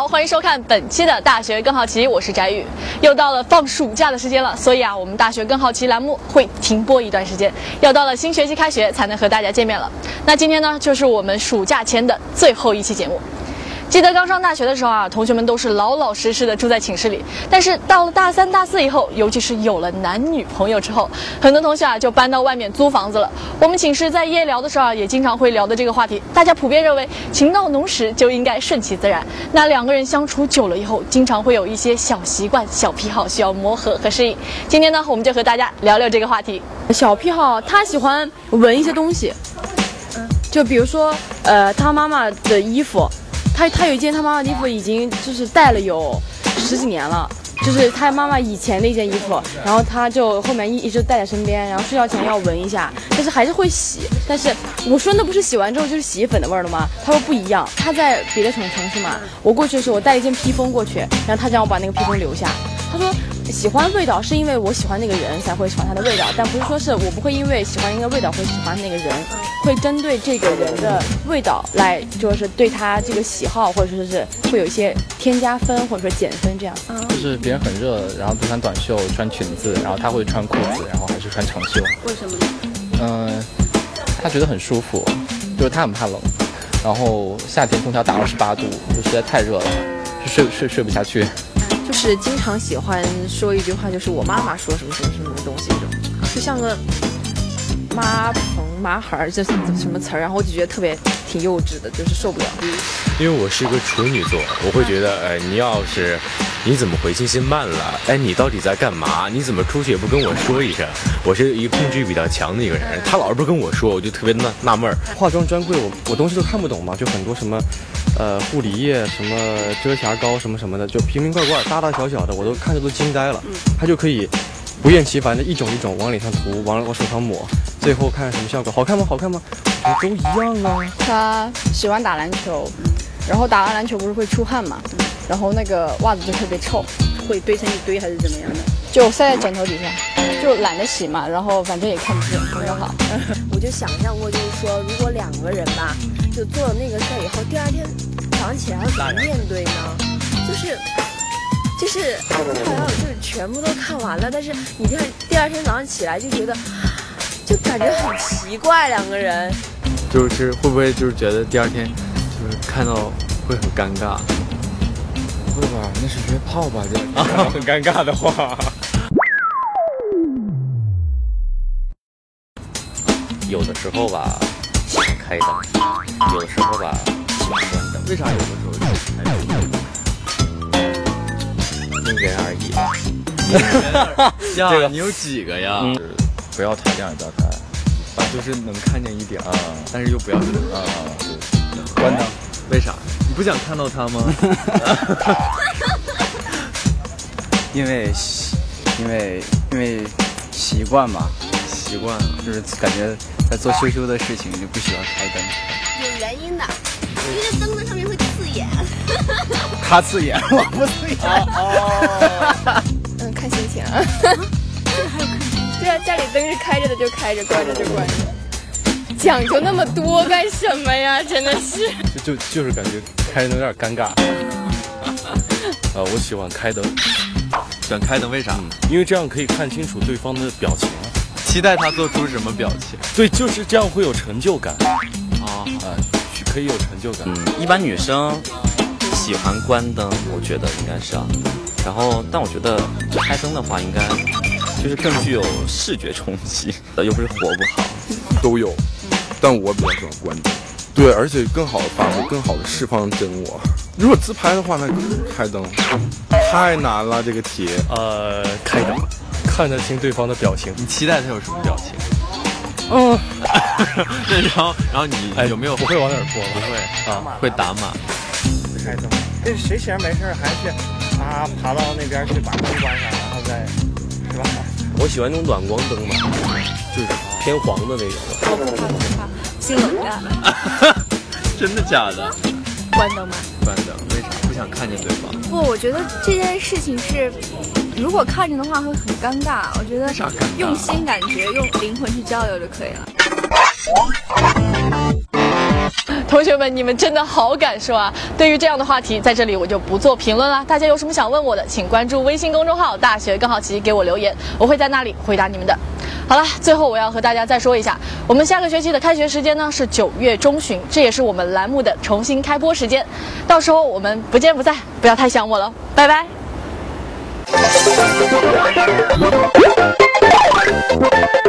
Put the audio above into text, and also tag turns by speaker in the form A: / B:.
A: 好，欢迎收看本期的《大学更好奇》，我是翟宇。又到了放暑假的时间了，所以啊，我们《大学更好奇》栏目会停播一段时间，要到了新学期开学才能和大家见面了。那今天呢，就是我们暑假前的最后一期节目。记得刚上大学的时候啊，同学们都是老老实实的住在寝室里。但是到了大三、大四以后，尤其是有了男女朋友之后，很多同学啊就搬到外面租房子了。我们寝室在夜聊的时候啊，也经常会聊的这个话题。大家普遍认为，情到浓时就应该顺其自然。那两个人相处久了以后，经常会有一些小习惯、小癖好需要磨合和适应。今天呢，我们就和大家聊聊这个话题。
B: 小癖好，他喜欢闻一些东西，就比如说，呃，他妈妈的衣服。他他有一件他妈妈的衣服，已经就是戴了有十几年了，就是他妈妈以前的一件衣服，然后他就后面一一直带在身边，然后睡觉前要闻一下，但是还是会洗。但是我说那不是洗完之后就是洗衣粉的味儿了吗？他说不一样，他在别的城城市嘛，我过去的时候我带一件披风过去，然后他让我把那个披风留下，他说。喜欢味道是因为我喜欢那个人才会喜欢他的味道，但不是说是我不会因为喜欢一个味道会喜欢那个人，会针对这个人的味道来，就是对他这个喜好或者说是会有一些添加分或者说减分这样。
C: 就是别人很热，然后不穿短袖穿裙子，然后他会穿裤子，然后还是穿长袖。
B: 为什么呢？
C: 嗯，他觉得很舒服，就是他很怕冷，然后夏天空调打二十八度，就实在太热了，就睡睡睡不下去。
B: 就是经常喜欢说一句话，就是我妈妈说什么什么什么东西，这种就像个妈疼妈孩儿，这什么词儿，然后我就觉得特别挺幼稚的，就是受不了。
D: 因为我是一个处女座，我会觉得，哎，你要是你怎么回信息慢了？哎，你到底在干嘛？你怎么出去也不跟我说一声？我是一个控制欲比较强的一个人，他老是不跟我说，我就特别纳纳闷儿。
E: 化妆专柜，我我东西都看不懂嘛，就很多什么。呃，护理液什么遮瑕膏什么什么的，就瓶瓶罐罐大大小小的，我都看着都惊呆了。他就可以不厌其烦的一种一种往脸上涂，往我手上抹，最后看什么效果，好看吗？好看吗？都一样啊。
B: 他喜欢打篮球，然后打完篮球不是会出汗嘛，然后那个袜子就特别臭，
F: 会堆成一堆还是怎么样的？
B: 就塞在枕头底下，就懒得洗嘛，然后反正也看不见，刚刚好。
F: 我就想象过，就是说如果两个人吧。就做了那个事儿以后，第二天早上起来要怎么面对呢？就是，就是好像就是全部都看完了，但是你第二第二天早上起来就觉得，就感觉很奇怪，两个人。
G: 就是会不会就是觉得第二天就是看到会很尴尬？
C: 不会吧？那是约炮吧？这
D: 很尴尬的话。有的时候吧。喜欢开灯，有的时候吧喜欢关灯。
G: 为啥有的时候喜欢开灯？
D: 因人而异。
G: 呀，你有几个呀？
C: 不要太亮，不要太
G: 暗，就是能看见一点啊，但是又不要啊。
C: 关灯，
G: 为啥？你不想看到他吗？
H: 因为，因为，因为习惯吧。
G: 习惯，
H: 就是感觉。在做羞羞的事情就不喜欢开灯，
F: 有原因的，因为灯在上面会。
H: 他刺眼，我不刺眼。
B: 哦。嗯，看心情。这还有看心情？对啊，家里灯是开着的就开着，关着就关着。讲究那么多干什么呀？真的是。
C: 就就就是感觉开灯有点尴尬。呃，我喜欢开灯。
G: 喜欢开灯为啥？
C: 因为这样可以看清楚对方的表情。
G: 期待他做出什么表情？
C: 对，就是这样会有成就感啊啊，可以有成就感。
D: 嗯，一般女生喜欢关灯，我觉得应该是啊。然后，但我觉得开灯的话，应该就是更具有视觉冲击，又不是活不好。
I: 都有，但我比较喜欢关灯。对，而且更好的发挥，更好的释放真我。如果自拍的话，那开灯太难了，这个题。
C: 呃，开灯。看得清对方的表情，
G: 你期待他有什么表情？
C: 嗯，
G: 然后然后你有没有
C: 不会往哪儿拨？
G: 不会
C: 啊，
G: 会打码。
H: 开灯，这谁闲着没事还去啊爬到那边去把灯关上，然后再是吧？
D: 我喜欢那种暖光灯嘛，就是偏黄的那种。
B: 我不怕，不怕，性冷淡。
G: 真的假的？
B: 关灯吗？
G: 关灯，为啥？不想看见对方？
B: 不，我觉得这件事情是。如果看着的话会很尴尬，我觉得用心感觉、用灵魂去交流就可以了。
A: 同学们，你们真的好敢说啊！对于这样的话题，在这里我就不做评论了。大家有什么想问我的，请关注微信公众号“大学更好奇”，给我留言，我会在那里回答你们的。好了，最后我要和大家再说一下，我们下个学期的开学时间呢是九月中旬，这也是我们栏目的重新开播时间。到时候我们不见不散，不要太想我了，拜拜。